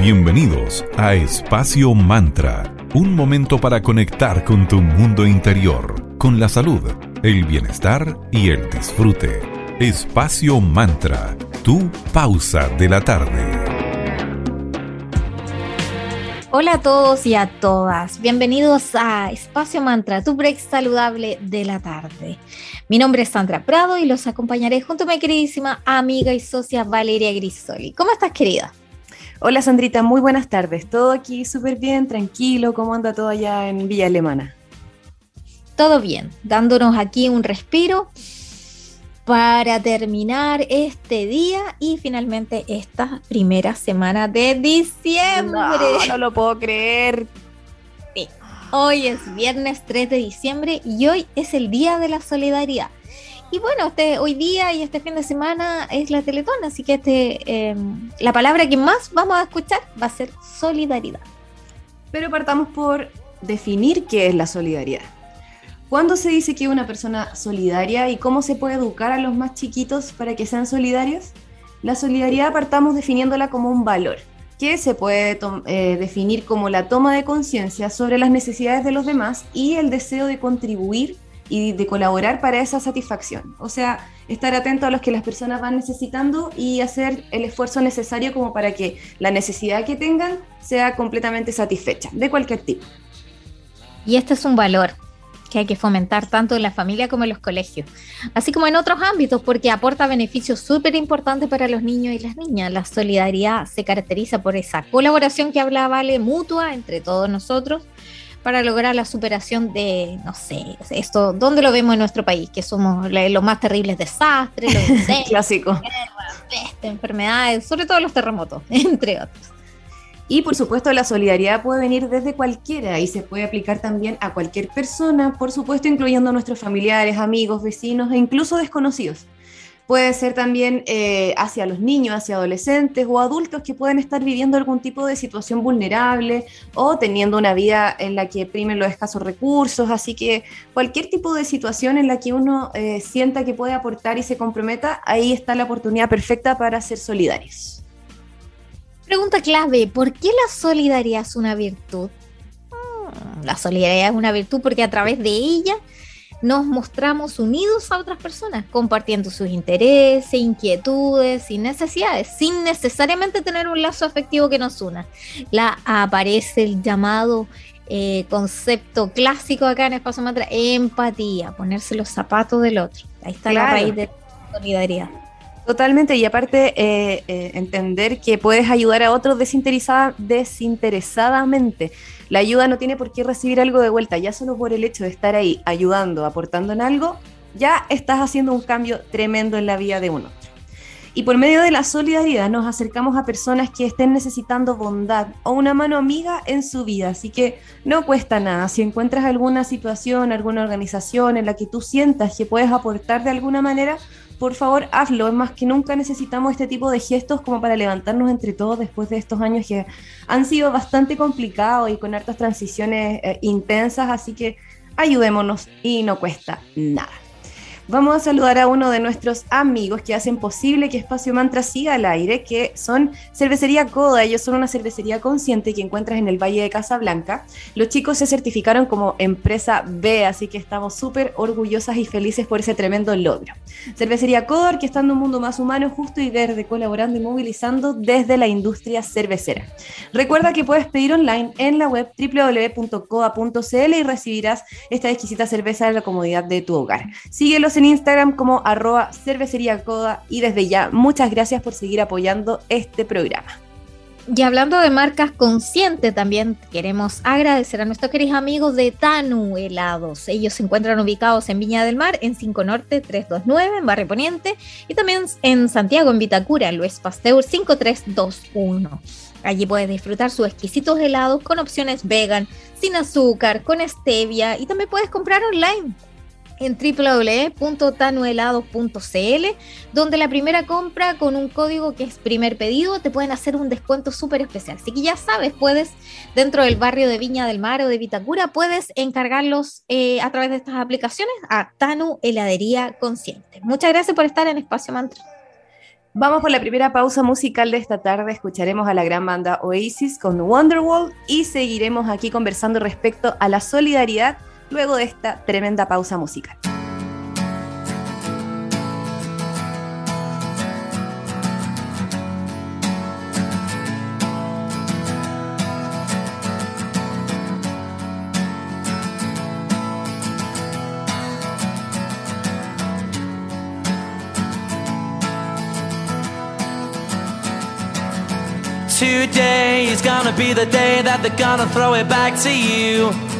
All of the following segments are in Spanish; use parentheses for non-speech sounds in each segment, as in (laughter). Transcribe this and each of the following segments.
Bienvenidos a Espacio Mantra, un momento para conectar con tu mundo interior, con la salud, el bienestar y el disfrute. Espacio Mantra, tu pausa de la tarde. Hola a todos y a todas, bienvenidos a Espacio Mantra, tu break saludable de la tarde. Mi nombre es Sandra Prado y los acompañaré junto a mi queridísima amiga y socia Valeria Grisoli. ¿Cómo estás, querida? Hola, Sandrita, muy buenas tardes. Todo aquí súper bien, tranquilo. ¿Cómo anda todo allá en Villa Alemana? Todo bien, dándonos aquí un respiro para terminar este día y finalmente esta primera semana de diciembre. No, no lo puedo creer. Sí. Hoy es viernes 3 de diciembre y hoy es el Día de la Solidaridad. Y bueno, este, hoy día y este fin de semana es la Teletón, así que este, em, la palabra que más vamos a escuchar va a ser solidaridad. Pero partamos por definir qué es la solidaridad. ¿Cuándo se dice que una persona solidaria y cómo se puede educar a los más chiquitos para que sean solidarios? La solidaridad partamos definiéndola como un valor, que se puede eh, definir como la toma de conciencia sobre las necesidades de los demás y el deseo de contribuir y de colaborar para esa satisfacción. O sea, estar atento a los que las personas van necesitando y hacer el esfuerzo necesario como para que la necesidad que tengan sea completamente satisfecha, de cualquier tipo. Y este es un valor, que hay que fomentar tanto en la familia como en los colegios, así como en otros ámbitos, porque aporta beneficios súper importantes para los niños y las niñas. La solidaridad se caracteriza por esa colaboración que hablaba Vale mutua entre todos nosotros para lograr la superación de, no sé, esto, ¿dónde lo vemos en nuestro país? Que somos los más terribles desastres, los (laughs) incendios, Clásico. enfermedades, sobre todo los terremotos, (laughs) entre otros. Y por supuesto la solidaridad puede venir desde cualquiera y se puede aplicar también a cualquier persona, por supuesto incluyendo a nuestros familiares, amigos, vecinos e incluso desconocidos. Puede ser también eh, hacia los niños, hacia adolescentes o adultos que pueden estar viviendo algún tipo de situación vulnerable o teniendo una vida en la que primen los escasos recursos. Así que cualquier tipo de situación en la que uno eh, sienta que puede aportar y se comprometa, ahí está la oportunidad perfecta para ser solidarios. Pregunta clave, ¿por qué la solidaridad es una virtud? Mm, la solidaridad es una virtud porque a través de ella nos mostramos unidos a otras personas, compartiendo sus intereses, inquietudes y necesidades, sin necesariamente tener un lazo afectivo que nos una. La aparece el llamado eh, concepto clásico acá en Espacio Mantra, empatía, ponerse los zapatos del otro. Ahí está la raíz de la solidaridad. Totalmente, y aparte eh, eh, entender que puedes ayudar a otros desinteresada, desinteresadamente. La ayuda no tiene por qué recibir algo de vuelta, ya solo por el hecho de estar ahí ayudando, aportando en algo, ya estás haciendo un cambio tremendo en la vida de uno. Y por medio de la solidaridad nos acercamos a personas que estén necesitando bondad o una mano amiga en su vida. Así que no cuesta nada. Si encuentras alguna situación, alguna organización en la que tú sientas que puedes aportar de alguna manera, por favor hazlo. Es más que nunca necesitamos este tipo de gestos como para levantarnos entre todos después de estos años que han sido bastante complicados y con hartas transiciones eh, intensas, así que ayudémonos y no cuesta nada. Vamos a saludar a uno de nuestros amigos que hacen posible que Espacio Mantra siga al aire, que son Cervecería Coda. Ellos son una cervecería consciente que encuentras en el Valle de Casablanca. Los chicos se certificaron como empresa B, así que estamos súper orgullosas y felices por ese tremendo logro. Cervecería Coda, en un mundo más humano, justo y verde, colaborando y movilizando desde la industria cervecera. Recuerda que puedes pedir online en la web www.coda.cl y recibirás esta exquisita cerveza en la comodidad de tu hogar. Síguelos en Instagram como arroba cervecería coda y desde ya muchas gracias por seguir apoyando este programa. Y hablando de marcas conscientes, también queremos agradecer a nuestros queridos amigos de Tanu Helados. Ellos se encuentran ubicados en Viña del Mar, en 5 Norte 329, en Barrio Poniente, y también en Santiago, en Vitacura, Luis Pasteur 5321. Allí puedes disfrutar sus exquisitos helados con opciones vegan, sin azúcar, con stevia, y también puedes comprar online en www.tanuelado.cl, donde la primera compra con un código que es primer pedido te pueden hacer un descuento súper especial. Así que ya sabes, puedes, dentro del barrio de Viña del Mar o de Vitacura, puedes encargarlos eh, a través de estas aplicaciones a Tanu Heladería Consciente. Muchas gracias por estar en Espacio Mantra. Vamos por la primera pausa musical de esta tarde. Escucharemos a la gran banda Oasis con Wonderwall y seguiremos aquí conversando respecto a la solidaridad luego de esta tremenda pausa musical. Today is gonna be the day that they're gonna throw it back to you.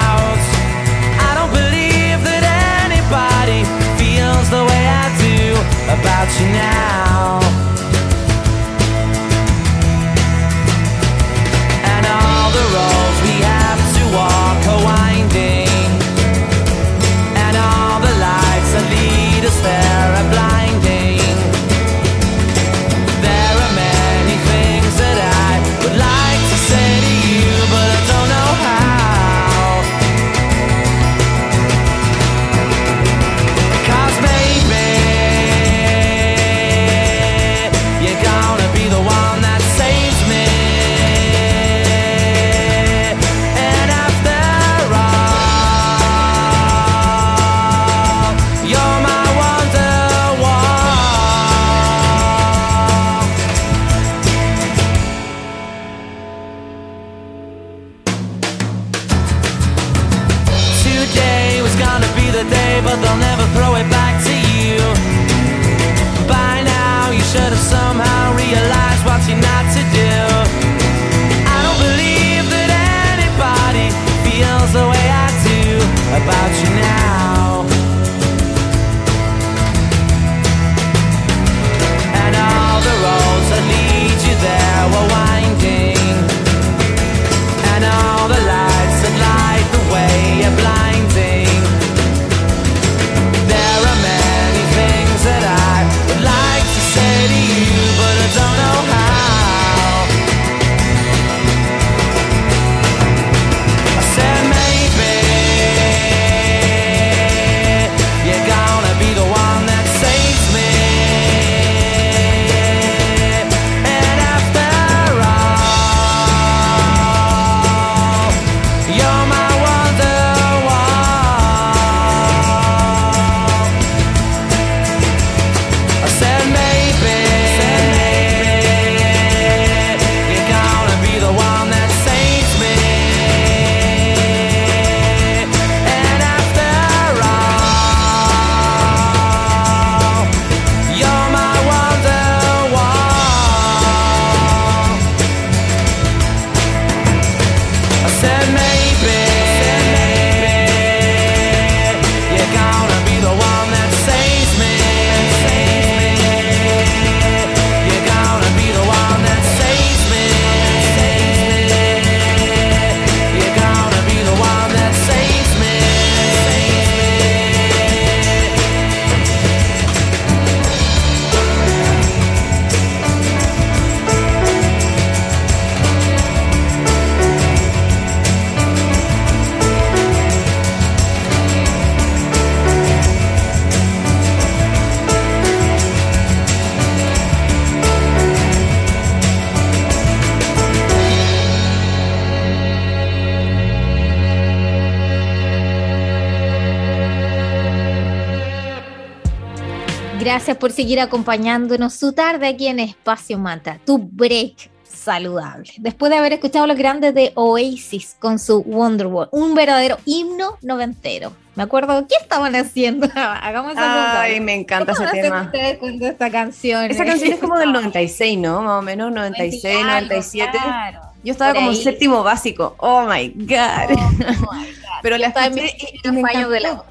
Gracias por seguir acompañándonos su tarde aquí en Espacio Manta, tu break saludable. Después de haber escuchado los grandes de Oasis con su Wonderwall, un verdadero himno noventero. Me acuerdo, ¿qué estaban haciendo? (laughs) Hagamos esa Ay, me encanta ese tema. ustedes con esta canción? Esa canción es como del (laughs) 96, ¿no? Más o menos 96, Claro, 97. claro. Yo estaba como en séptimo básico. Oh my God. Oh, my God. Pero la Estaba en mis de la.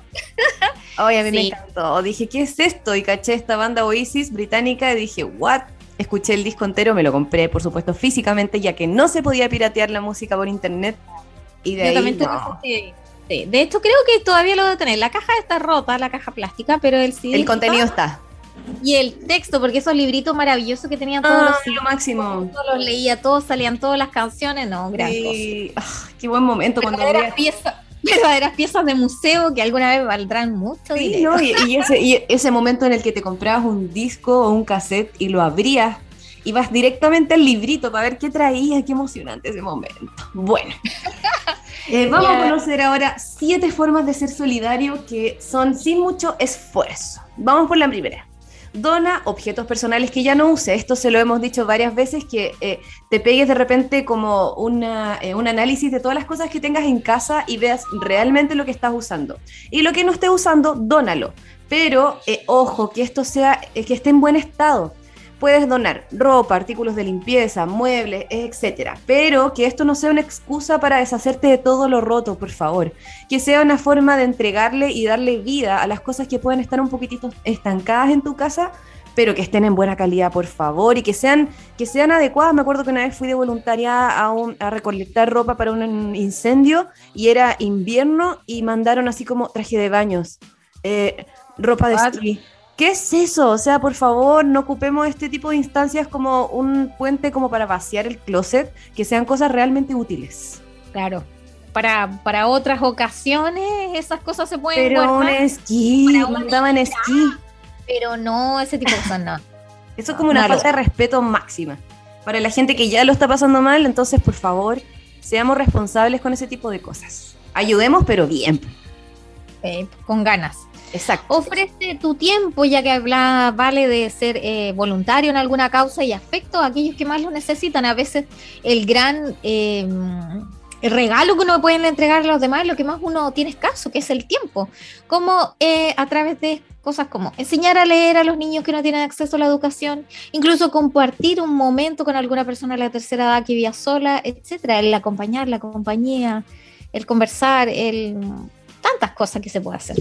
Ay, a mí me encantó. Dije, ¿qué es esto? Y caché esta banda Oasis británica y dije, ¿what? escuché el disco entero, me lo compré, por supuesto, físicamente, ya que no se podía piratear la música por internet. Y de Yo ahí, también tuve no. ese- sí. De hecho, creo que todavía lo debo tener. La caja está rota, la caja plástica, pero el CD el contenido está, y el texto, porque esos libritos maravillosos que tenían todos Ah, los lo máximo. todos los leía, todos salían todas las canciones, no, gran cosa. Sí. Ah, qué buen momento cuando piezas, (laughs) verdaderas piezas de museo que alguna vez valdrán mucho Sí, dinero. ¿no? y, y ese, y (laughs) ese momento en el que te comprabas un disco o un cassette y lo abrías, ibas directamente al librito para ver qué traía, qué emocionante ese momento. Bueno, (laughs) Eh, vamos a conocer ahora siete formas de ser solidario que son sin mucho esfuerzo. Vamos por la primera. Dona objetos personales que ya no use. Esto se lo hemos dicho varias veces, que eh, te pegues de repente como una, eh, un análisis de todas las cosas que tengas en casa y veas realmente lo que estás usando. Y lo que no estés usando, dónalo. Pero eh, ojo, que esto sea, que esté en buen estado. Puedes donar ropa, artículos de limpieza, muebles, etcétera. Pero que esto no sea una excusa para deshacerte de todo lo roto, por favor. Que sea una forma de entregarle y darle vida a las cosas que pueden estar un poquitito estancadas en tu casa, pero que estén en buena calidad, por favor, y que sean, que sean adecuadas. Me acuerdo que una vez fui de voluntaria a, un- a recolectar ropa para un incendio y era invierno y mandaron así como traje de baños, eh, ropa de esquí. ¿Qué es eso? O sea, por favor, no ocupemos este tipo de instancias como un puente como para vaciar el closet, que sean cosas realmente útiles. Claro. Para, para otras ocasiones esas cosas se pueden Pero un esquí, mandaban esquí. pero no ese tipo de cosas no. (laughs) Eso es como una Malo. falta de respeto máxima. Para la gente que ya lo está pasando mal, entonces, por favor, seamos responsables con ese tipo de cosas. Ayudemos, pero bien. Eh, con ganas. Exacto. Ofrece tu tiempo, ya que habla, vale de ser eh, voluntario en alguna causa y afecto a aquellos que más lo necesitan. A veces el gran eh, regalo que uno puede entregar a los demás es lo que más uno tiene escaso, que es el tiempo. Como eh, a través de cosas como enseñar a leer a los niños que no tienen acceso a la educación, incluso compartir un momento con alguna persona de la tercera edad que vivía sola, etcétera, el acompañar, la compañía, el conversar, el tantas cosas que se puede hacer.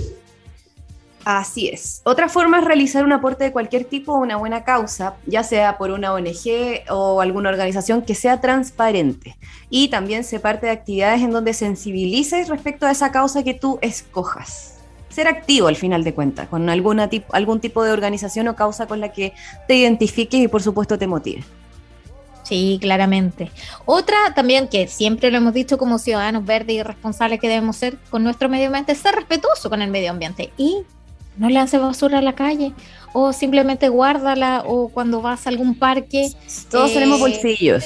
Así es. Otra forma es realizar un aporte de cualquier tipo a una buena causa, ya sea por una ONG o alguna organización que sea transparente. Y también se parte de actividades en donde sensibilices respecto a esa causa que tú escojas. Ser activo al final de cuentas, con alguna tip- algún tipo de organización o causa con la que te identifiques y por supuesto te motive. Sí, claramente. Otra también que siempre lo hemos dicho como ciudadanos verdes y responsables que debemos ser con nuestro medio ambiente, ser respetuoso con el medio ambiente y no lances basura a la calle o simplemente guárdala o cuando vas a algún parque Todos Eh, tenemos bolsillos.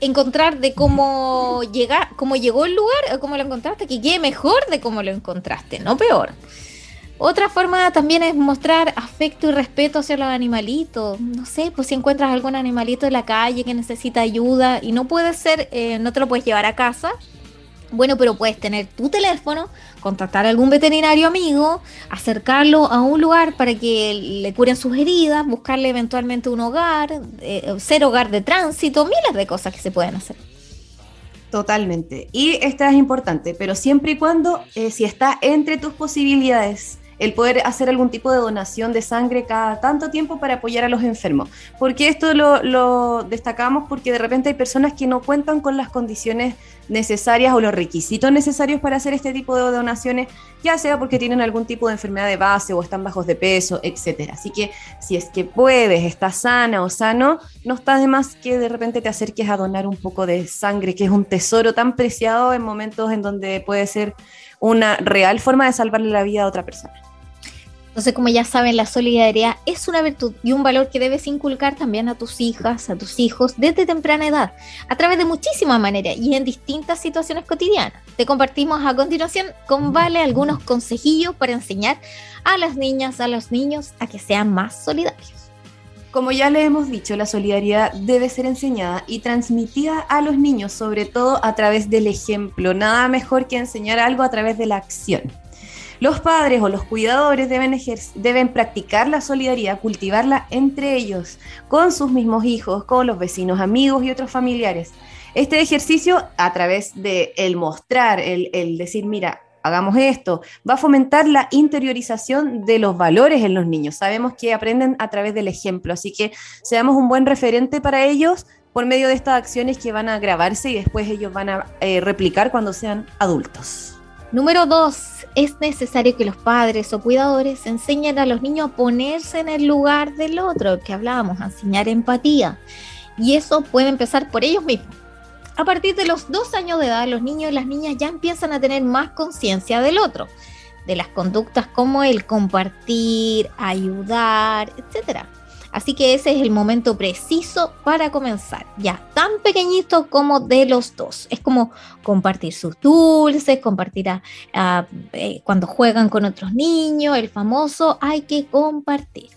encontrar de cómo llegar, cómo llegó el lugar o cómo lo encontraste, que quede mejor de cómo lo encontraste, no peor. Otra forma también es mostrar afecto y respeto hacia los animalitos. No sé, pues si encuentras algún animalito en la calle que necesita ayuda y no puede ser, eh, no te lo puedes llevar a casa. Bueno, pero puedes tener tu teléfono, contactar a algún veterinario amigo, acercarlo a un lugar para que le curen sus heridas, buscarle eventualmente un hogar, eh, ser hogar de tránsito, miles de cosas que se pueden hacer. Totalmente. Y esta es importante, pero siempre y cuando, eh, si está entre tus posibilidades, el poder hacer algún tipo de donación de sangre cada tanto tiempo para apoyar a los enfermos. Porque esto lo, destacamos porque de repente hay personas que no cuentan con las condiciones necesarias o los requisitos necesarios para hacer este tipo de donaciones, ya sea porque tienen algún tipo de enfermedad de base o están bajos de peso, etcétera. Así que si es que puedes, estás sana o sano, no está de más que de repente te acerques a donar un poco de sangre, que es un tesoro tan preciado en momentos en donde puede ser una real forma de salvarle la vida a otra persona. Entonces, como ya saben, la solidaridad es una virtud y un valor que debes inculcar también a tus hijas, a tus hijos desde temprana edad, a través de muchísimas maneras y en distintas situaciones cotidianas. Te compartimos a continuación con Vale algunos consejillos para enseñar a las niñas, a los niños a que sean más solidarios. Como ya le hemos dicho, la solidaridad debe ser enseñada y transmitida a los niños, sobre todo a través del ejemplo. Nada mejor que enseñar algo a través de la acción. Los padres o los cuidadores deben, deben practicar la solidaridad, cultivarla entre ellos, con sus mismos hijos, con los vecinos, amigos y otros familiares. Este ejercicio, a través de el mostrar, el decir, mira, hagamos esto. Va a fomentar la interiorización de los valores en los niños. Sabemos que aprenden a través del ejemplo, así que seamos un buen referente para ellos por medio de estas acciones que van a grabarse y después ellos van a eh, replicar cuando sean adultos. Número dos, es necesario que los padres o cuidadores enseñen a los niños a ponerse en el lugar del otro, que hablábamos, a enseñar empatía. Y eso puede empezar por ellos mismos. A partir de los dos años de edad, los niños y las niñas ya empiezan a tener más conciencia del otro, de las conductas como el compartir, ayudar, etcétera. Así que ese es el momento preciso para comenzar, ya tan pequeñito como de los dos. Es como compartir sus dulces, compartir eh, cuando juegan con otros niños, el famoso hay que compartir.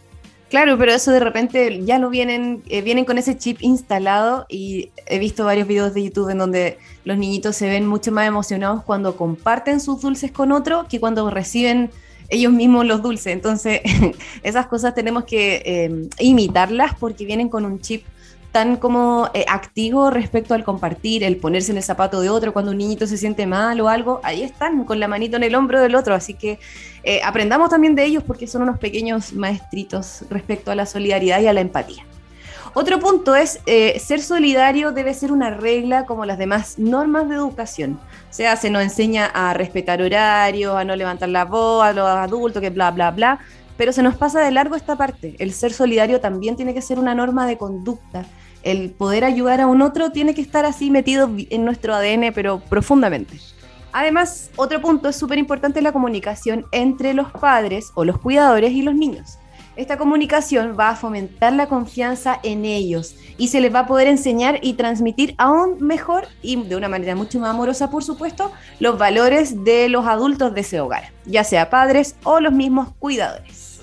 Claro, pero eso de repente ya no vienen, eh, vienen con ese chip instalado y he visto varios videos de YouTube en donde los niñitos se ven mucho más emocionados cuando comparten sus dulces con otro que cuando reciben ellos mismos los dulces. Entonces, (laughs) esas cosas tenemos que eh, imitarlas porque vienen con un chip tan como eh, activo respecto al compartir, el ponerse en el zapato de otro cuando un niñito se siente mal o algo, ahí están con la manito en el hombro del otro, así que eh, aprendamos también de ellos porque son unos pequeños maestritos respecto a la solidaridad y a la empatía. Otro punto es, eh, ser solidario debe ser una regla como las demás normas de educación. O sea, se nos enseña a respetar horarios, a no levantar la voz, a los adultos, que bla, bla, bla. Pero se nos pasa de largo esta parte. El ser solidario también tiene que ser una norma de conducta. El poder ayudar a un otro tiene que estar así metido en nuestro ADN, pero profundamente. Además, otro punto es súper importante la comunicación entre los padres o los cuidadores y los niños. Esta comunicación va a fomentar la confianza en ellos y se les va a poder enseñar y transmitir aún mejor y de una manera mucho más amorosa, por supuesto, los valores de los adultos de ese hogar, ya sea padres o los mismos cuidadores.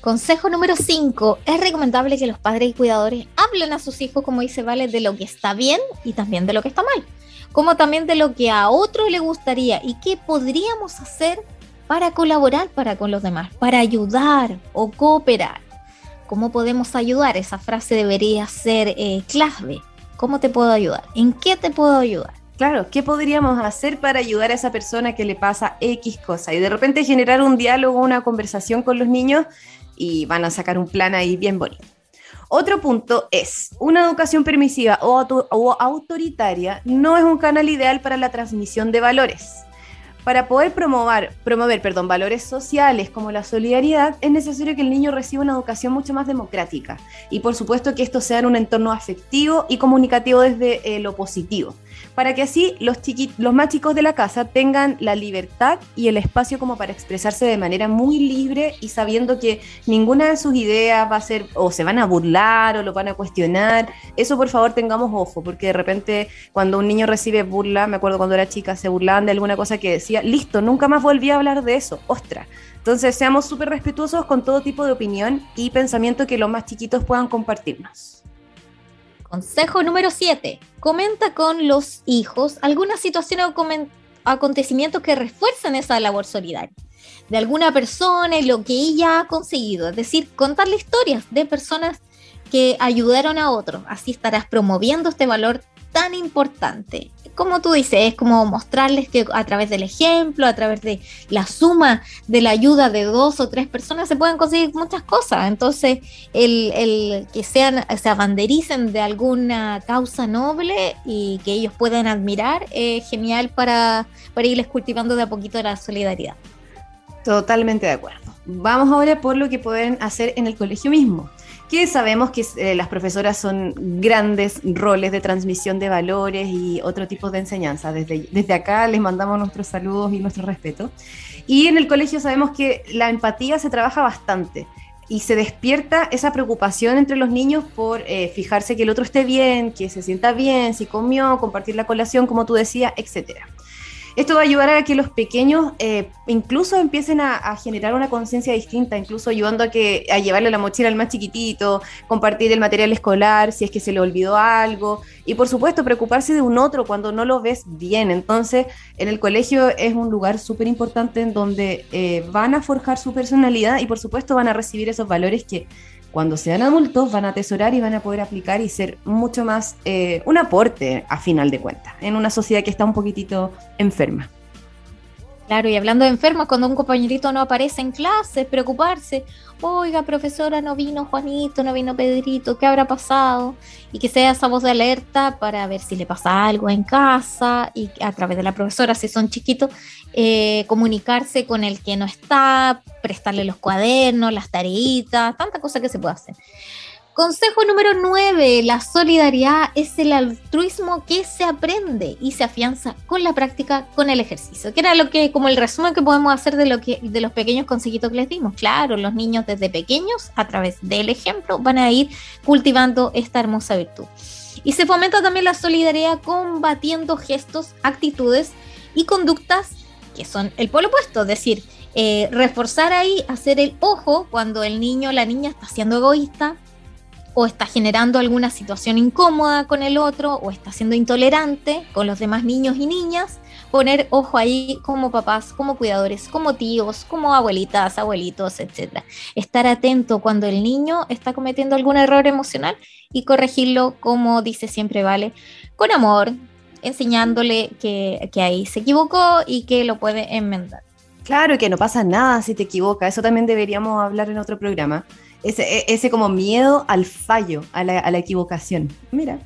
Consejo número 5. Es recomendable que los padres y cuidadores hablen a sus hijos, como dice Vale, de lo que está bien y también de lo que está mal, como también de lo que a otro le gustaría y qué podríamos hacer para colaborar para con los demás, para ayudar o cooperar. ¿Cómo podemos ayudar? Esa frase debería ser eh, clave. ¿Cómo te puedo ayudar? ¿En qué te puedo ayudar? Claro, ¿qué podríamos hacer para ayudar a esa persona que le pasa X cosa? Y de repente generar un diálogo, una conversación con los niños y van a sacar un plan ahí bien bonito. Otro punto es, una educación permisiva o, o autoritaria no es un canal ideal para la transmisión de valores. Para poder promover, promover perdón, valores sociales como la solidaridad, es necesario que el niño reciba una educación mucho más democrática y por supuesto que esto sea en un entorno afectivo y comunicativo desde eh, lo positivo para que así los, los más chicos de la casa tengan la libertad y el espacio como para expresarse de manera muy libre y sabiendo que ninguna de sus ideas va a ser o se van a burlar o lo van a cuestionar. Eso por favor tengamos ojo, porque de repente cuando un niño recibe burla, me acuerdo cuando era chica, se burlaban de alguna cosa que decía, listo, nunca más volví a hablar de eso, ostra. Entonces seamos súper respetuosos con todo tipo de opinión y pensamiento que los más chiquitos puedan compartirnos. Consejo número 7. Comenta con los hijos alguna situación o acontecimientos que refuercen esa labor solidaria de alguna persona y lo que ella ha conseguido. Es decir, contarle historias de personas que ayudaron a otros. Así estarás promoviendo este valor tan importante como tú dices, es como mostrarles que a través del ejemplo, a través de la suma de la ayuda de dos o tres personas se pueden conseguir muchas cosas. Entonces, el, que sean, se abandericen de alguna causa noble y que ellos puedan admirar es genial para, para irles cultivando de a poquito la solidaridad. Totalmente de acuerdo. Vamos ahora por lo que pueden hacer en el colegio mismo que sabemos que eh, las profesoras son grandes roles de transmisión de valores y otro tipo de enseñanza. Desde, desde acá les mandamos nuestros saludos y nuestro respeto. Y en el colegio sabemos que la empatía se trabaja bastante y se despierta esa preocupación entre los niños por eh, fijarse que el otro esté bien, que se sienta bien, si comió, compartir la colación, como tú decías, etcétera. Esto va a ayudar a que los pequeños eh, incluso empiecen a, generar una conciencia distinta, incluso ayudando a que a llevarle la mochila al más chiquitito, compartir el material escolar si es que se le olvidó algo y por supuesto preocuparse de un otro cuando no lo ves bien. Entonces, en el colegio es un lugar súper importante en donde eh, van a forjar su personalidad y por supuesto van a recibir esos valores que cuando sean adultos van a atesorar y van a poder aplicar y ser mucho más eh, un aporte a final de cuentas en una sociedad que está un poquitito enferma. Claro, y hablando de enfermos, cuando un compañerito no aparece en clase, preocuparse. Oiga, profesora, no vino Juanito, no vino Pedrito, ¿qué habrá pasado? Y que sea esa voz de alerta para ver si le pasa algo en casa y a través de la profesora, si son chiquitos, eh, comunicarse con el que no está, prestarle los cuadernos, las tareitas, tanta cosa que se puede hacer. Consejo número 9, la solidaridad es el altruismo que se aprende y se afianza con la práctica, con el ejercicio, que era lo que, como el resumen que podemos hacer de, lo que, de los pequeños consejitos que les dimos. Claro, los niños desde pequeños, a través del ejemplo, van a ir cultivando esta hermosa virtud. Y se fomenta también la solidaridad combatiendo gestos, actitudes y conductas que son el polo opuesto, es decir, eh, reforzar ahí, hacer el ojo cuando el niño o la niña está siendo egoísta, o está generando alguna situación incómoda con el otro o está siendo intolerante con los demás niños y niñas, poner ojo ahí como papás, como cuidadores, como tíos, como abuelitas, abuelitos, etc. Estar atento cuando el niño está cometiendo algún error emocional y corregirlo como dice siempre Vale, con amor, enseñándole que, ahí se equivocó y que lo puede enmendar. Claro, que no pasa nada si te equivocas, eso también deberíamos hablar en otro programa ese, e, ese como miedo al fallo, a la, a la equivocación. Mira,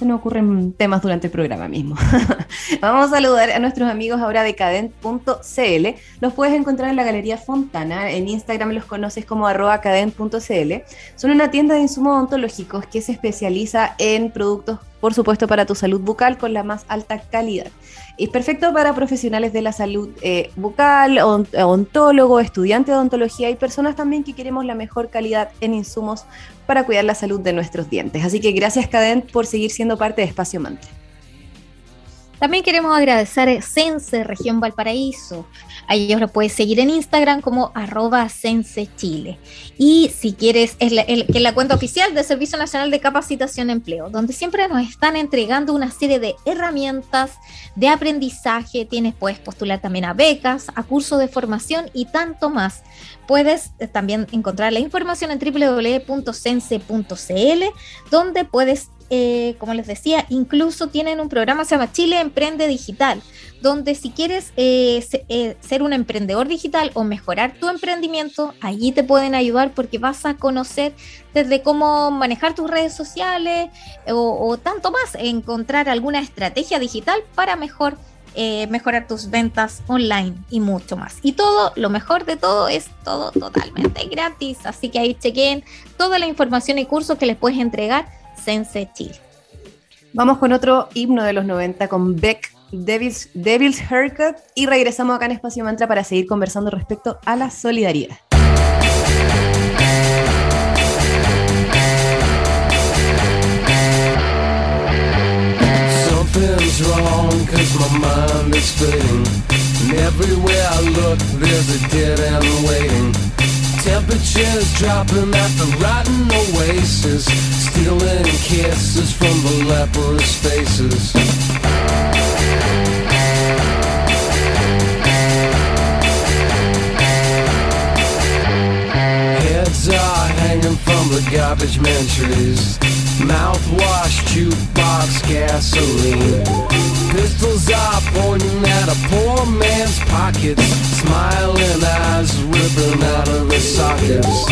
se nos ocurren temas durante el programa mismo. (laughs) Vamos a saludar a nuestros amigos ahora de cadent.cl. Los puedes encontrar en la Galería Fontana. En Instagram los conoces como cadent.cl. Son una tienda de insumos odontológicos que se especializa en productos, por supuesto, para tu salud bucal con la más alta calidad. Es perfecto para profesionales de la salud eh, bucal, odontólogos, estudiantes de odontología y personas también que queremos la mejor calidad en insumos para cuidar la salud de nuestros dientes. Así que gracias Cadent por seguir siendo parte de Espacio Mantra. También queremos agradecer a Sense Región Valparaíso. A ellos lo puedes seguir en Instagram como arroba Sense Chile. Y si quieres, es la, la cuenta oficial del Servicio Nacional de Capacitación Empleo, donde siempre nos están entregando una serie de herramientas de aprendizaje. Tienes, puedes postular también a becas, a cursos de formación y tanto más. Puedes eh, también encontrar la información en www.sense.cl, donde puedes eh, como les decía, incluso tienen un programa se llama Chile Emprende Digital, donde si quieres eh, eh, ser un emprendedor digital o mejorar tu emprendimiento, allí te pueden ayudar porque vas a conocer desde cómo manejar tus redes sociales o, tanto más, encontrar alguna estrategia digital para mejor mejorar tus ventas online y mucho más. Y todo, lo mejor de todo es todo totalmente gratis. Así que ahí chequen toda la información y cursos que les puedes entregar Sense Chile. Vamos con otro himno de los 90 con Beck, Devil's, Devil's Haircut, y regresamos acá en Espacio Mantra para seguir conversando respecto a la solidaridad. Something's wrong cause my mind is fading And everywhere I look there's a dead end waiting Temperatures dropping at the rotten oasis Stealing kisses from the leprous faces from the garbage trees Mouthwash, jukebox, gasoline. Pistols are pointing at a poor man's pockets. Smiling eyes ripping out of the sockets.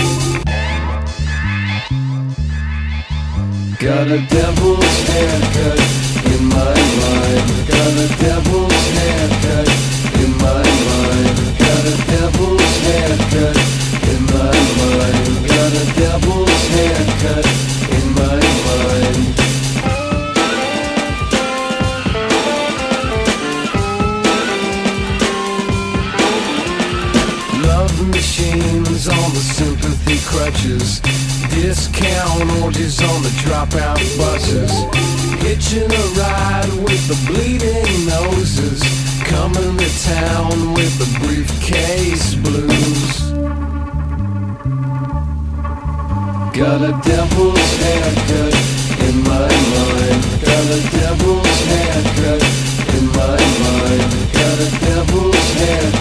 Got a devil's haircut in my mind. Got a devil's haircut in my mind. Got a devil's haircut in my mind A devil's haircut in my mind. Love machines on the sympathy crutches. Discount orgies on the dropout buses. Hitching a ride with the bleeding noses. Coming to town with the briefcase blues. Got a devil's haircut in my mind. Got a devil's haircut in my mind. Got a devil's haircut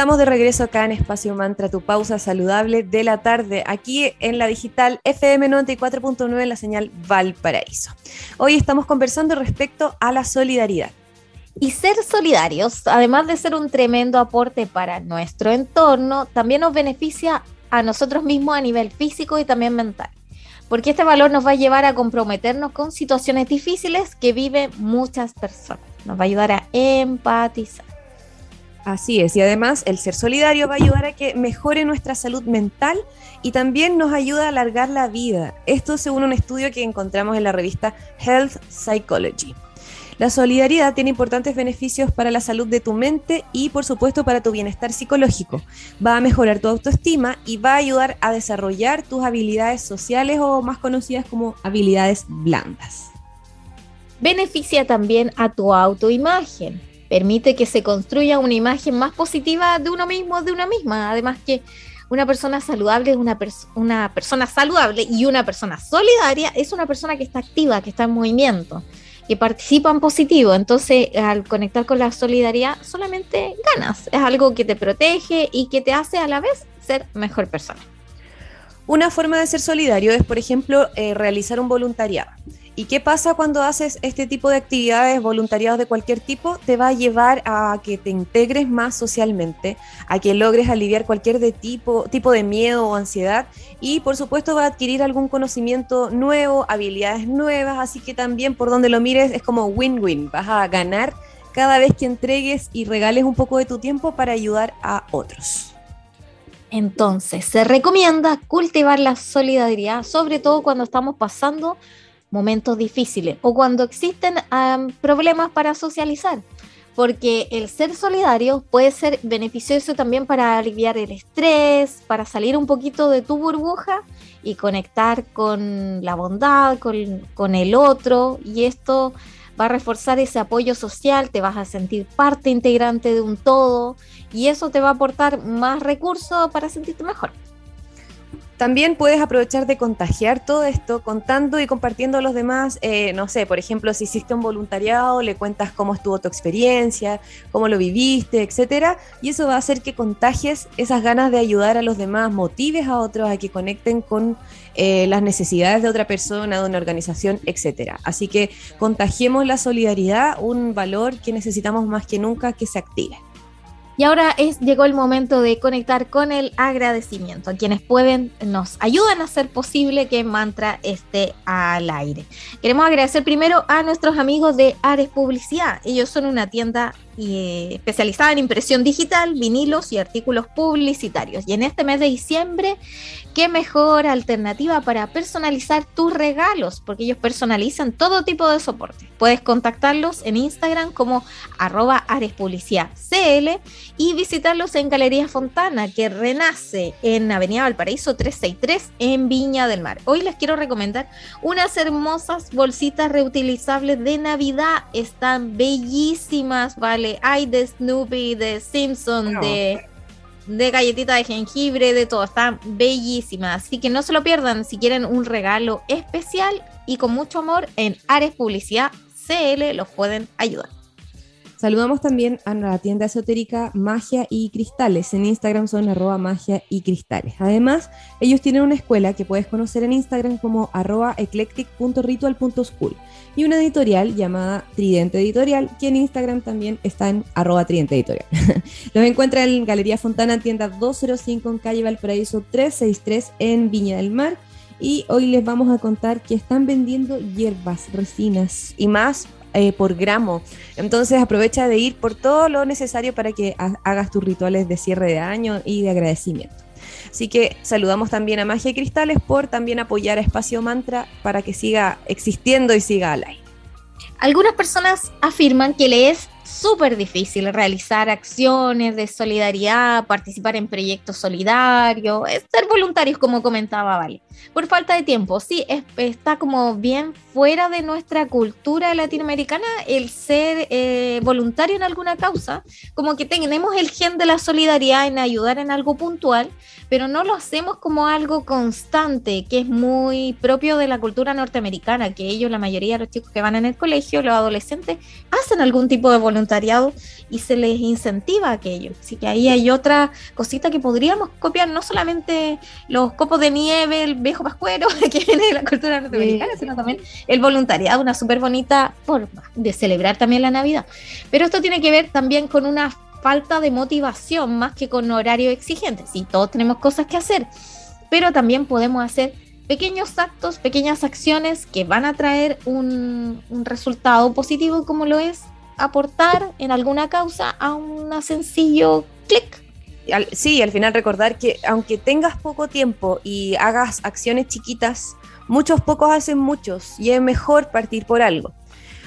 estamos de regreso acá en Espacio Mantra, tu pausa saludable de la tarde, aquí en la digital FM 94.9 en la señal Valparaíso. Hoy estamos conversando respecto a la solidaridad. Y ser solidarios, además de ser un tremendo aporte para nuestro entorno, también nos beneficia a nosotros mismos a nivel físico y también mental. Porque este valor nos va a llevar a comprometernos con situaciones difíciles que viven muchas personas. Nos va a ayudar a empatizar. Así es, y además el ser solidario va a ayudar a que mejore nuestra salud mental y también nos ayuda a alargar la vida. Esto según un estudio que encontramos en la revista Health Psychology. La solidaridad tiene importantes beneficios para la salud de tu mente y por supuesto para tu bienestar psicológico. Va a mejorar tu autoestima y va a ayudar a desarrollar tus habilidades sociales o más conocidas como habilidades blandas. Beneficia también a tu autoimagen permite que se construya una imagen más positiva de uno mismo, de una misma. Además que una persona saludable es una, una persona saludable y una persona solidaria es una persona que está activa, que está en movimiento, que participa en positivo. Entonces, al conectar con la solidaridad, solamente ganas. Es algo que te protege y que te hace a la vez ser mejor persona. Una forma de ser solidario es, por ejemplo, eh, realizar un voluntariado. ¿Y qué pasa cuando haces este tipo de actividades, voluntariados de cualquier tipo? Te va a llevar a que te integres más socialmente, a que logres aliviar cualquier de tipo, tipo de miedo o ansiedad y por supuesto va a adquirir algún conocimiento nuevo, habilidades nuevas, así que también por donde lo mires es como win-win, vas a ganar cada vez que entregues y regales un poco de tu tiempo para ayudar a otros. Entonces, se recomienda cultivar la solidaridad, sobre todo cuando estamos pasando momentos difíciles o cuando existen problemas para socializar, porque el ser solidario puede ser beneficioso también para aliviar el estrés, para salir un poquito de tu burbuja y conectar con la bondad, con, con el otro, y esto va a reforzar ese apoyo social, te vas a sentir parte integrante de un todo y eso te va a aportar más recursos para sentirte mejor. También puedes aprovechar de contagiar todo esto contando y compartiendo a los demás, eh, no sé, por ejemplo, si hiciste un voluntariado, le cuentas cómo estuvo tu experiencia, cómo lo viviste, etcétera, y eso va a hacer que contagies esas ganas de ayudar a los demás, motives a otros a que conecten con eh, las necesidades de otra persona, de una organización, etcétera. Así que contagiemos la solidaridad, un valor que necesitamos más que nunca que se active. Y ahora es, llegó el momento de conectar con el agradecimiento a quienes pueden, nos ayudan a hacer posible que Mantra esté al aire. Queremos agradecer primero a nuestros amigos de Ares Publicidad. Ellos son una tienda eh, especializada en impresión digital, vinilos y artículos publicitarios. Y en este mes de diciembre qué mejor alternativa para personalizar tus regalos, porque ellos personalizan todo tipo de soporte. Puedes contactarlos en Instagram como arroba CL y visitarlos en Galería Fontana, que renace en Avenida Valparaíso 363 en Viña del Mar. Hoy les quiero recomendar unas hermosas bolsitas reutilizables de Navidad. Están bellísimas, ¿vale? Hay de Snoopy, de Simpson, de de galletita de jengibre, de todo. Está bellísima. Así que no se lo pierdan si quieren un regalo especial y con mucho amor en Ares Publicidad CL los pueden ayudar. Saludamos también a la tienda esotérica Magia y Cristales. En Instagram son arroba magia y cristales. Además, ellos tienen una escuela que puedes conocer en Instagram como arroba eclectic.ritual.school y una editorial llamada Tridente Editorial, que en Instagram también está en arroba Tridente Editorial. (laughs) Los encuentra en Galería Fontana, tienda 205 en calle Valparaíso 363 en Viña del Mar. Y hoy les vamos a contar que están vendiendo hierbas, resinas y más eh, por gramo. Entonces aprovecha de ir por todo lo necesario para que hagas tus rituales de cierre de año y de agradecimiento. Así que saludamos también a Magia y Cristales por también apoyar a Espacio Mantra para que siga existiendo y siga al aire. Algunas personas afirman que le es súper difícil realizar acciones de solidaridad, participar en proyectos solidarios, ser voluntarios, como comentaba Vale. Por falta de tiempo, sí, está como bien fuera de nuestra cultura latinoamericana el ser eh, voluntario en alguna causa, como que tenemos el gen de la solidaridad en ayudar en algo puntual, pero no lo hacemos como algo constante, que es muy propio de la cultura norteamericana, que ellos, la mayoría de los chicos que van en el colegio, los adolescentes, hacen algún tipo de voluntariado y se les incentiva aquello. Así que ahí hay otra cosita que podríamos copiar, no solamente los copos de nieve, el viejo pascuero (laughs) que viene de la cultura norteamericana, sino también el voluntariado, una súper bonita forma de celebrar también la Navidad. Pero esto tiene que ver también con una falta de motivación más que con horario exigente. Sí, todos tenemos cosas que hacer, pero también podemos hacer pequeños actos, pequeñas acciones que van a traer un, resultado positivo como lo es aportar en alguna causa a un sencillo clic. Sí, al final recordar que aunque tengas poco tiempo y hagas acciones chiquitas, muchos pocos hacen muchos y es mejor partir por algo.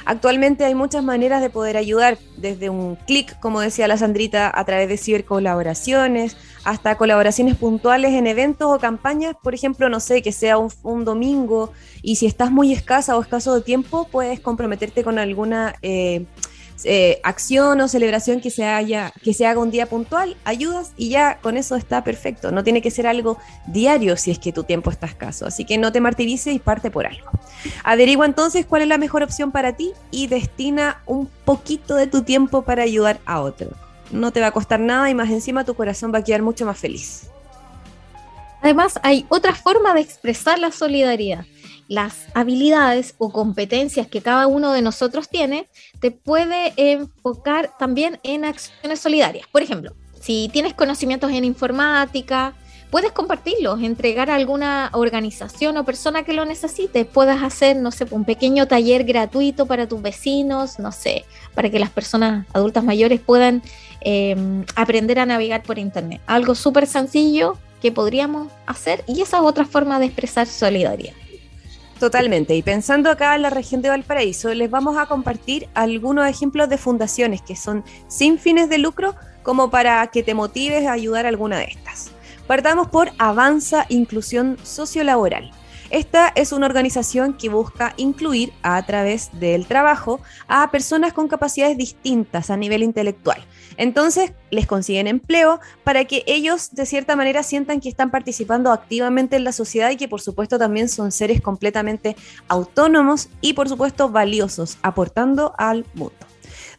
Actualmente hay muchas maneras de poder ayudar, desde un clic, como decía la Sandrita, a través de cibercolaboraciones, hasta colaboraciones puntuales en eventos o campañas, por ejemplo, no sé, que sea un, domingo y si estás muy escasa o escaso de tiempo, puedes comprometerte con alguna... Eh, eh, acción o celebración que se, haya, que se haga un día puntual, ayudas y ya con eso está perfecto. No tiene que ser algo diario si es que tu tiempo está escaso. Así que no te martirices y parte por algo. Averigua entonces cuál es la mejor opción para ti y destina un poquito de tu tiempo para ayudar a otro. No te va a costar nada y más encima tu corazón va a quedar mucho más feliz. Además, hay otra forma de expresar la solidaridad las habilidades o competencias que cada uno de nosotros tiene, te puede enfocar también en acciones solidarias. Por ejemplo, si tienes conocimientos en informática, puedes compartirlos, entregar a alguna organización o persona que lo necesite. Puedes hacer, no sé, un pequeño taller gratuito para tus vecinos, no sé, para que las personas adultas mayores puedan em, aprender a navegar por Internet. Algo súper sencillo que podríamos hacer y esa es otra forma de expresar solidaridad. Totalmente. Y pensando acá en la región de Valparaíso, les vamos a compartir algunos ejemplos de fundaciones que son sin fines de lucro, como para que te motives a ayudar a alguna de estas. Partamos por Avanza Inclusión Sociolaboral. Esta es una organización que busca incluir a través del trabajo a personas con capacidades distintas a nivel intelectual. Entonces les consiguen empleo para que ellos de cierta manera sientan que están participando activamente en la sociedad y que por supuesto también son seres completamente autónomos y por supuesto valiosos, aportando al mundo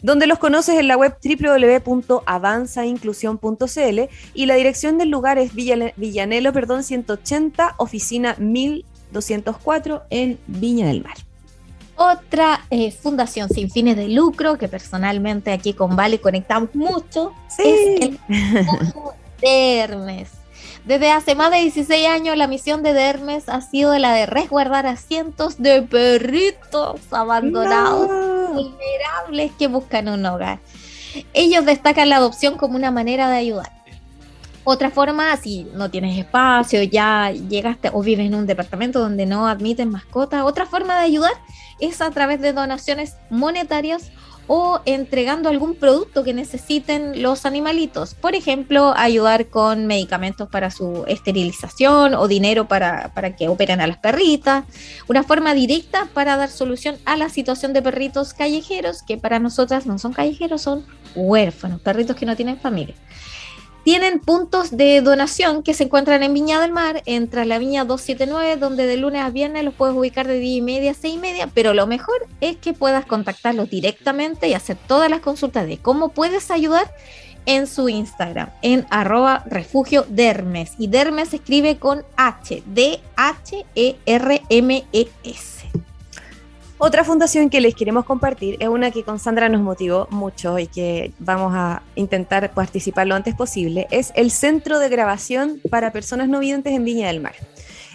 donde los conoces en la web www.avanzainclusión.cl y la dirección del lugar es Villanelo, perdón, 180, oficina 1000 204 en Viña del Mar. Otra eh, fundación sin fines de lucro que personalmente aquí con Vale conectamos mucho es el Dermes. Desde hace más de 16 años la misión de Dermes ha sido la de resguardar a cientos de perritos abandonados, vulnerables que buscan un hogar. Ellos destacan la adopción como una manera de ayudar otra forma, si no tienes espacio, ya llegaste o vives en un departamento donde no admiten mascotas, otra forma de ayudar es a través de donaciones monetarias o entregando algún producto que necesiten los animalitos. Por ejemplo, ayudar con medicamentos para su esterilización o dinero para, para, que operen a las perritas. Una forma directa para dar solución a la situación de perritos callejeros, que para nosotras no son callejeros, son huérfanos, perritos que no tienen familia. Tienen puntos de donación que se encuentran en Viña del Mar, entre la Viña 279, donde de lunes a viernes los puedes ubicar de 10 y media a 6 y media, pero lo mejor es que puedas contactarlos directamente y hacer todas las consultas de cómo puedes ayudar en su Instagram, en arroba refugio. Y dermes escribe con H, D-H-E-R-M-E-S. Otra fundación que les queremos compartir es una que con Sandra nos motivó mucho y que vamos a intentar participar lo antes posible. Es el Centro de Grabación para Personas No Videntes en Viña del Mar.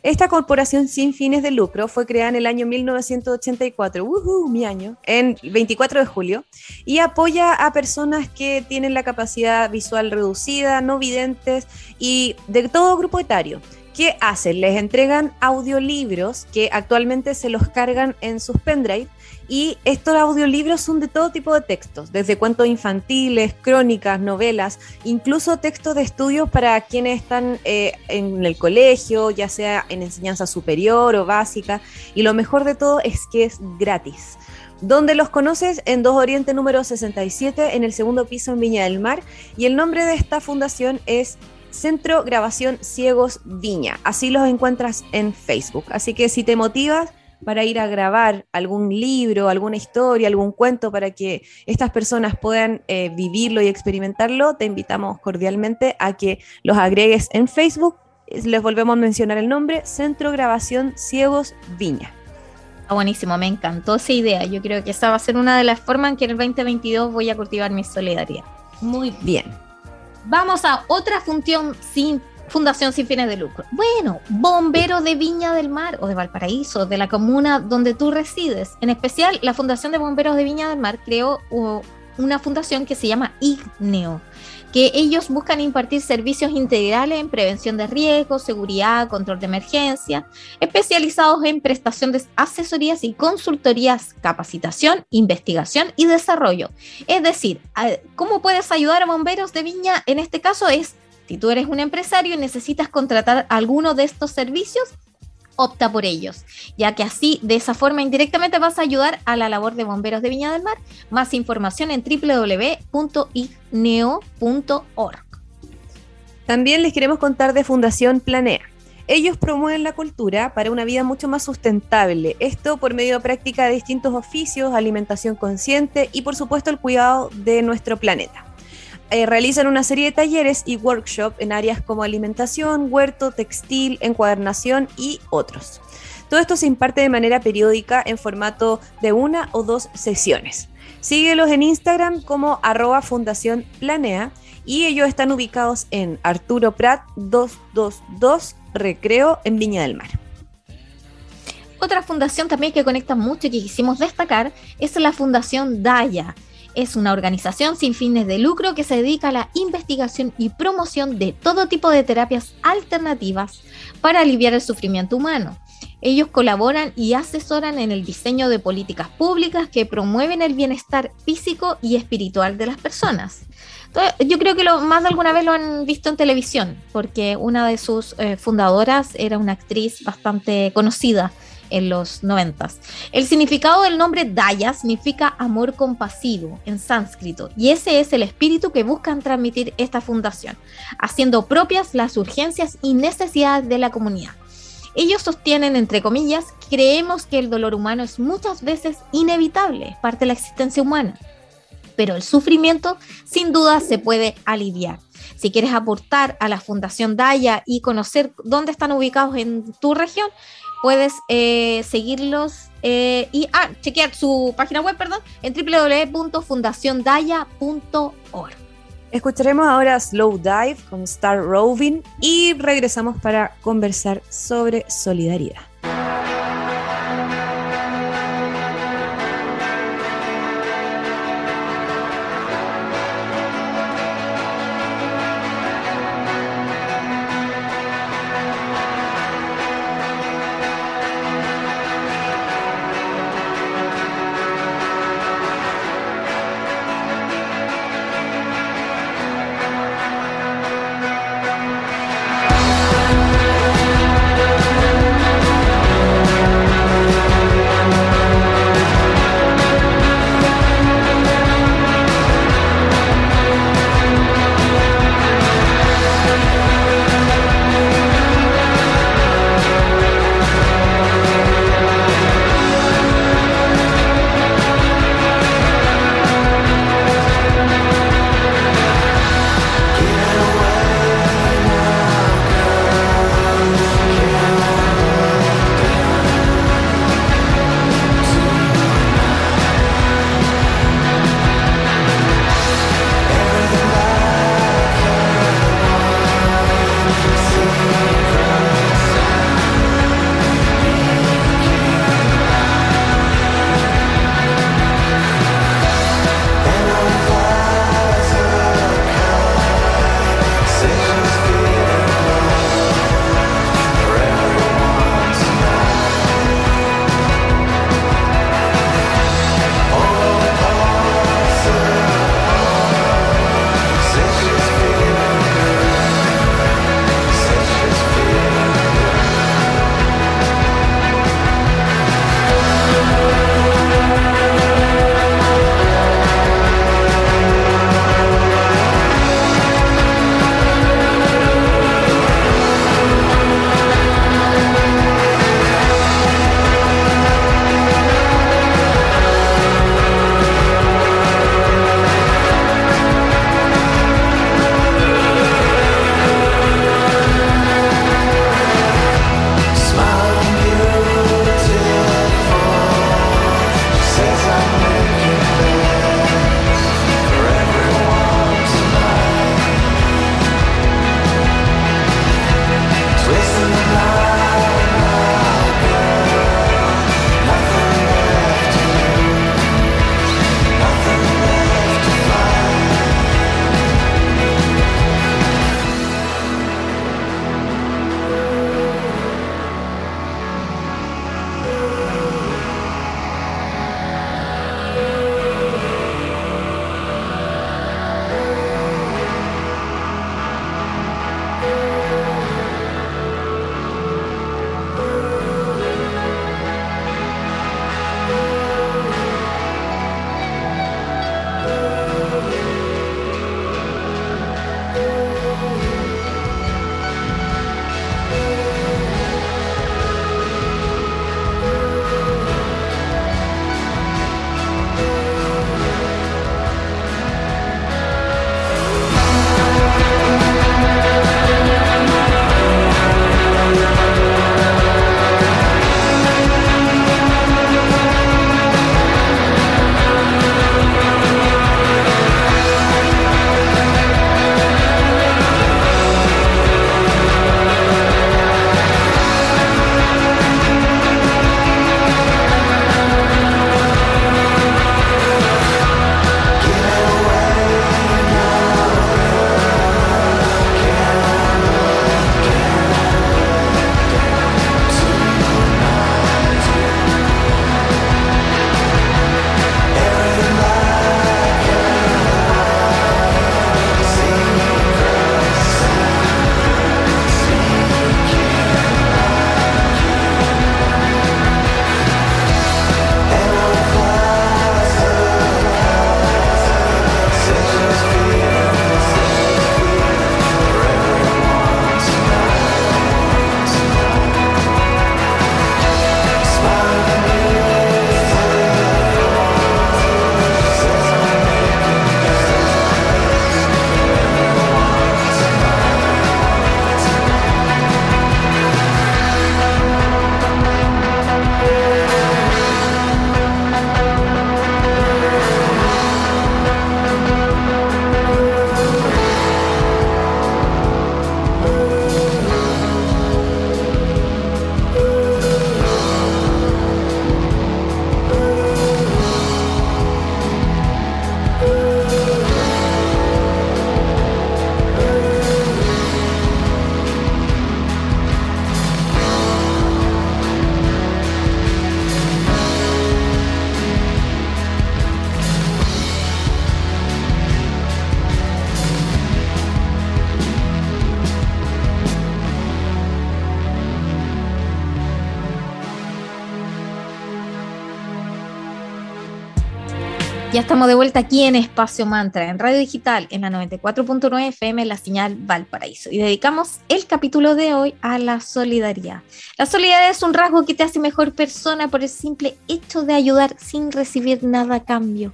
Esta corporación sin fines de lucro fue creada en el año 1984, mi año, en 24 de julio, y apoya a personas que tienen la capacidad visual reducida, no videntes y de todo grupo etario. ¿Qué hacen? Les entregan audiolibros que actualmente se los cargan en sus pendrive y estos audiolibros son de todo tipo de textos, desde cuentos infantiles, crónicas, novelas, incluso textos de estudio para quienes están eh, en el colegio, ya sea en enseñanza superior o básica. Y lo mejor de todo es que es gratis. Donde los conoces en 2 Oriente número 67, en el segundo piso en Viña del Mar. Y el nombre de esta fundación es Centro Grabación Ciegos Viña. Así los encuentras en Facebook. Así que si te motivas, para ir a grabar algún libro, alguna historia, algún cuento para que estas personas puedan eh, vivirlo y experimentarlo, te invitamos cordialmente a que los agregues en Facebook. Les volvemos a mencionar el nombre, Centro Grabación Ciegos Viña. Está buenísimo, me encantó esa idea. Yo creo que esa va a ser una de las formas en que en el 2022 voy a cultivar mi solidaridad. Muy bien. Vamos a otra función sin fundación sin fines de lucro. Bueno, bomberos de Viña del Mar o de Valparaíso, de la comuna donde tú resides. En especial, la Fundación de Bomberos de Viña del Mar creó una fundación que se llama IGNEO, que ellos buscan impartir servicios integrales en prevención de riesgos, seguridad, control de emergencia, especializados en prestación de asesorías y consultorías, capacitación, investigación y desarrollo. Es decir, ¿cómo puedes ayudar a bomberos de Viña? En este caso es, si tú eres un empresario y necesitas contratar alguno de estos servicios, opta por ellos, ya que así, de esa forma, indirectamente vas a ayudar a la labor de bomberos de Viña del Mar. Más información en www.igneo.org. También les queremos contar de Fundación Planea. Ellos promueven la cultura para una vida mucho más sustentable, esto por medio de práctica de distintos oficios, alimentación consciente y por supuesto el cuidado de nuestro planeta. Eh, realizan una serie de talleres y workshops en áreas como alimentación, huerto, textil, encuadernación y otros. Todo esto se imparte de manera periódica en formato de una o dos sesiones. Síguelos en Instagram como arroba Fundación Planea y ellos están ubicados en Arturo Prat 222 Recreo en Viña del Mar. Otra fundación también que conecta mucho y que quisimos destacar es la Fundación Daya es una organización sin fines de lucro que se dedica a la investigación y promoción de todo tipo de terapias alternativas para aliviar el sufrimiento humano. Ellos colaboran y asesoran en el diseño de políticas públicas que promueven el bienestar físico y espiritual de las personas. yo creo que más de alguna vez lo han visto en televisión, porque una de sus eh, fundadoras era una actriz bastante conocida en los noventas. El significado del nombre Daya significa amor compasivo en sánscrito y ese es el espíritu que buscan transmitir esta fundación, haciendo propias las urgencias y necesidades de la comunidad. Ellos sostienen, entre comillas, creemos que el dolor humano es muchas veces inevitable, parte de la existencia humana, pero el sufrimiento sin duda se puede aliviar. Si quieres aportar a la Fundación Daya y conocer dónde están ubicados en tu región, puedes eh, seguirlos eh, y ah, chequear su página web, perdón, en www.fundaciondaya.org. Escucharemos ahora Slow Dive con Star Roving y regresamos para conversar sobre solidaridad. Estamos de vuelta aquí en Espacio Mantra, en Radio Digital, en la 94.9 FM, la señal Valparaíso. Y dedicamos el capítulo de hoy a la solidaridad. La solidaridad es un rasgo que te hace mejor persona por el simple hecho de ayudar sin recibir nada a cambio.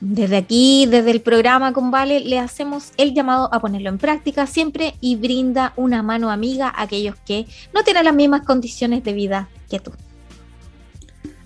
Desde aquí, desde el programa con Vale, le hacemos el llamado a ponerlo en práctica siempre y brinda una mano amiga a aquellos que no tienen las mismas condiciones de vida que tú.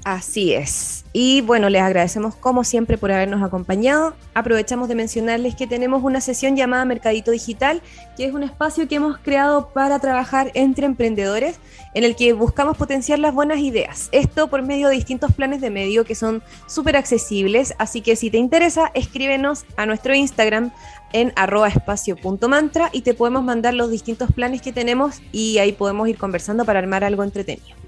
Así es. Y bueno, les agradecemos como siempre por habernos acompañado. Aprovechamos de mencionarles que tenemos una sesión llamada Mercadito Digital, que es un espacio que hemos creado para trabajar entre emprendedores, en el que buscamos potenciar las buenas ideas. Esto por medio de distintos planes de medio que son súper accesibles, así que si te interesa, escríbenos a nuestro Instagram en arroba espacio.mantra y te podemos mandar los distintos planes que tenemos y ahí podemos ir conversando para armar algo entretenido.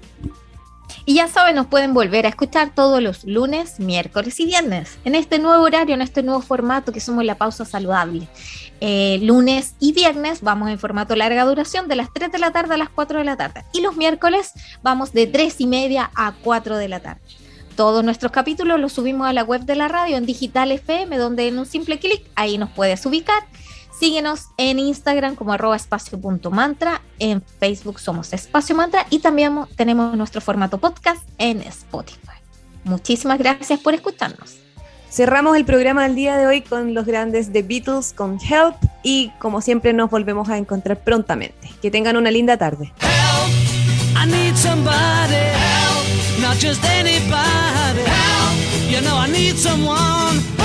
Y ya saben, nos pueden volver a escuchar todos los lunes, miércoles y viernes en este nuevo horario, en este nuevo formato que somos la pausa saludable. Eh, lunes y viernes vamos en formato larga duración de las 3 de la tarde a las 4 de la tarde. Y los miércoles vamos de 3 y media a 4 de la tarde. Todos nuestros capítulos los subimos a la web de la radio en Digital FM, donde en un simple clic ahí nos puedes ubicar Síguenos en Instagram como arroba espacio.mantra, en Facebook somos Espacio Mantra y también tenemos nuestro formato podcast en Spotify. Muchísimas gracias por escucharnos. Cerramos el programa del día de hoy con los grandes The Beatles con Help y como siempre nos volvemos a encontrar prontamente. Que tengan una linda tarde. Help, I need somebody, help, not just anybody, help, you know I need someone.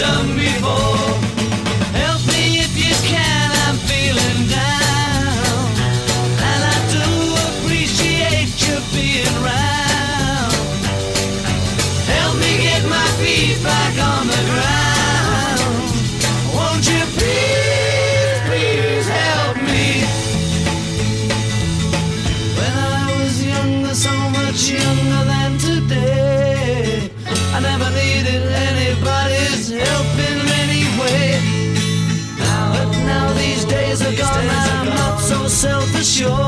Adam. And